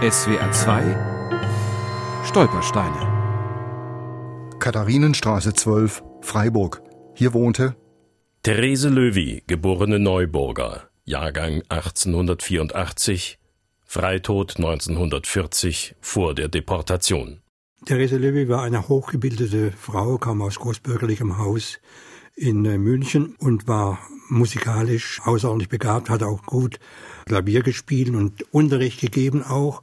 SWR 2 Stolpersteine. Katharinenstraße 12, Freiburg. Hier wohnte Therese Löwy, geborene Neuburger, Jahrgang 1884, Freitod 1940 vor der Deportation. Therese Löwy war eine hochgebildete Frau, kam aus großbürgerlichem Haus in äh, München und war musikalisch außerordentlich begabt, hat auch gut Klavier gespielt und Unterricht gegeben auch,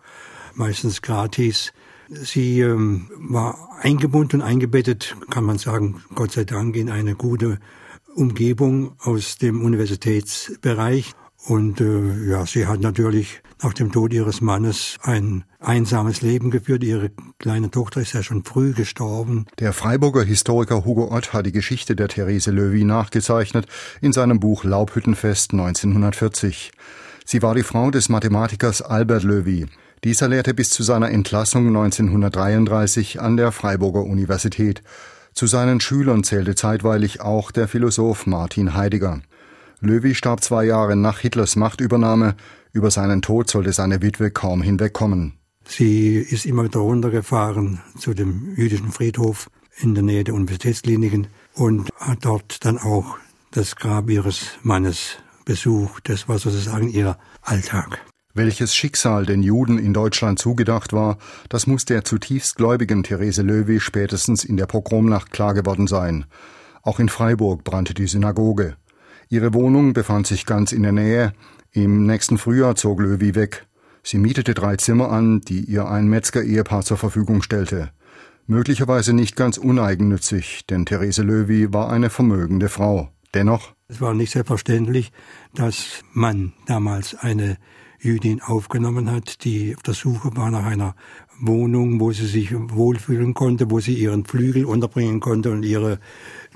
meistens gratis. Sie ähm, war eingebunden und eingebettet, kann man sagen, Gott sei Dank, in eine gute Umgebung aus dem Universitätsbereich. Und äh, ja, sie hat natürlich nach dem Tod ihres Mannes ein einsames Leben geführt. Ihre kleine Tochter ist ja schon früh gestorben. Der Freiburger Historiker Hugo Ott hat die Geschichte der Therese Löwy nachgezeichnet in seinem Buch Laubhüttenfest 1940. Sie war die Frau des Mathematikers Albert Löwy. Dieser lehrte bis zu seiner Entlassung 1933 an der Freiburger Universität. Zu seinen Schülern zählte zeitweilig auch der Philosoph Martin Heidegger. Löwy starb zwei Jahre nach Hitlers Machtübernahme. Über seinen Tod sollte seine Witwe kaum hinwegkommen. Sie ist immer wieder runtergefahren zu dem jüdischen Friedhof in der Nähe der Universitätskliniken und hat dort dann auch das Grab ihres Mannes besucht. Das war sozusagen ihr Alltag. Welches Schicksal den Juden in Deutschland zugedacht war, das muss der zutiefst gläubigen Therese Löwy spätestens in der Pogromnacht klar geworden sein. Auch in Freiburg brannte die Synagoge. Ihre Wohnung befand sich ganz in der Nähe. Im nächsten Frühjahr zog Löwy weg. Sie mietete drei Zimmer an, die ihr ein Metzger-Ehepaar zur Verfügung stellte. Möglicherweise nicht ganz uneigennützig, denn Therese Löwy war eine vermögende Frau. Dennoch. Es war nicht selbstverständlich, dass man damals eine Jüdin aufgenommen hat, die auf der Suche war nach einer Wohnung, wo sie sich wohlfühlen konnte, wo sie ihren Flügel unterbringen konnte und ihre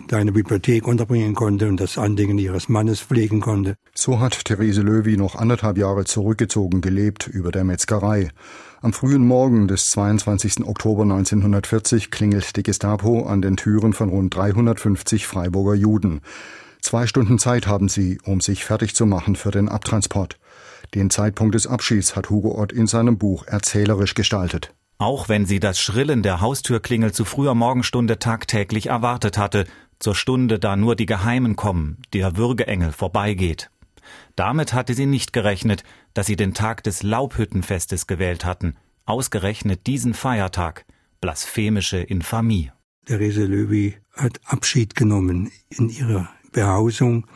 kleine Bibliothek unterbringen konnte und das Anliegen ihres Mannes pflegen konnte. So hat Therese Löwy noch anderthalb Jahre zurückgezogen gelebt über der Metzgerei. Am frühen Morgen des 22. Oktober 1940 klingelt die Gestapo an den Türen von rund 350 Freiburger Juden. Zwei Stunden Zeit haben sie, um sich fertig zu machen für den Abtransport. Den Zeitpunkt des Abschieds hat Hugo Ott in seinem Buch erzählerisch gestaltet. Auch wenn sie das Schrillen der Haustürklingel zu früher Morgenstunde tagtäglich erwartet hatte, zur Stunde, da nur die Geheimen kommen, der Würgeengel vorbeigeht. Damit hatte sie nicht gerechnet, dass sie den Tag des Laubhüttenfestes gewählt hatten, ausgerechnet diesen Feiertag, blasphemische Infamie. Therese Löwy hat Abschied genommen in ihrer Behausung.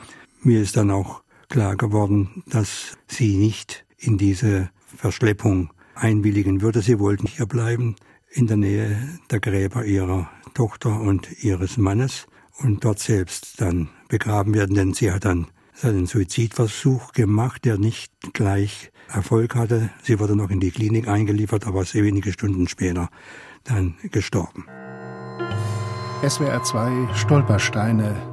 Mir ist dann auch klar geworden, dass sie nicht in diese Verschleppung einwilligen würde. Sie wollten hier bleiben, in der Nähe der Gräber ihrer Tochter und ihres Mannes und dort selbst dann begraben werden, denn sie hat dann seinen Suizidversuch gemacht, der nicht gleich Erfolg hatte. Sie wurde noch in die Klinik eingeliefert, aber sehr wenige Stunden später dann gestorben. SWR 2 Stolpersteine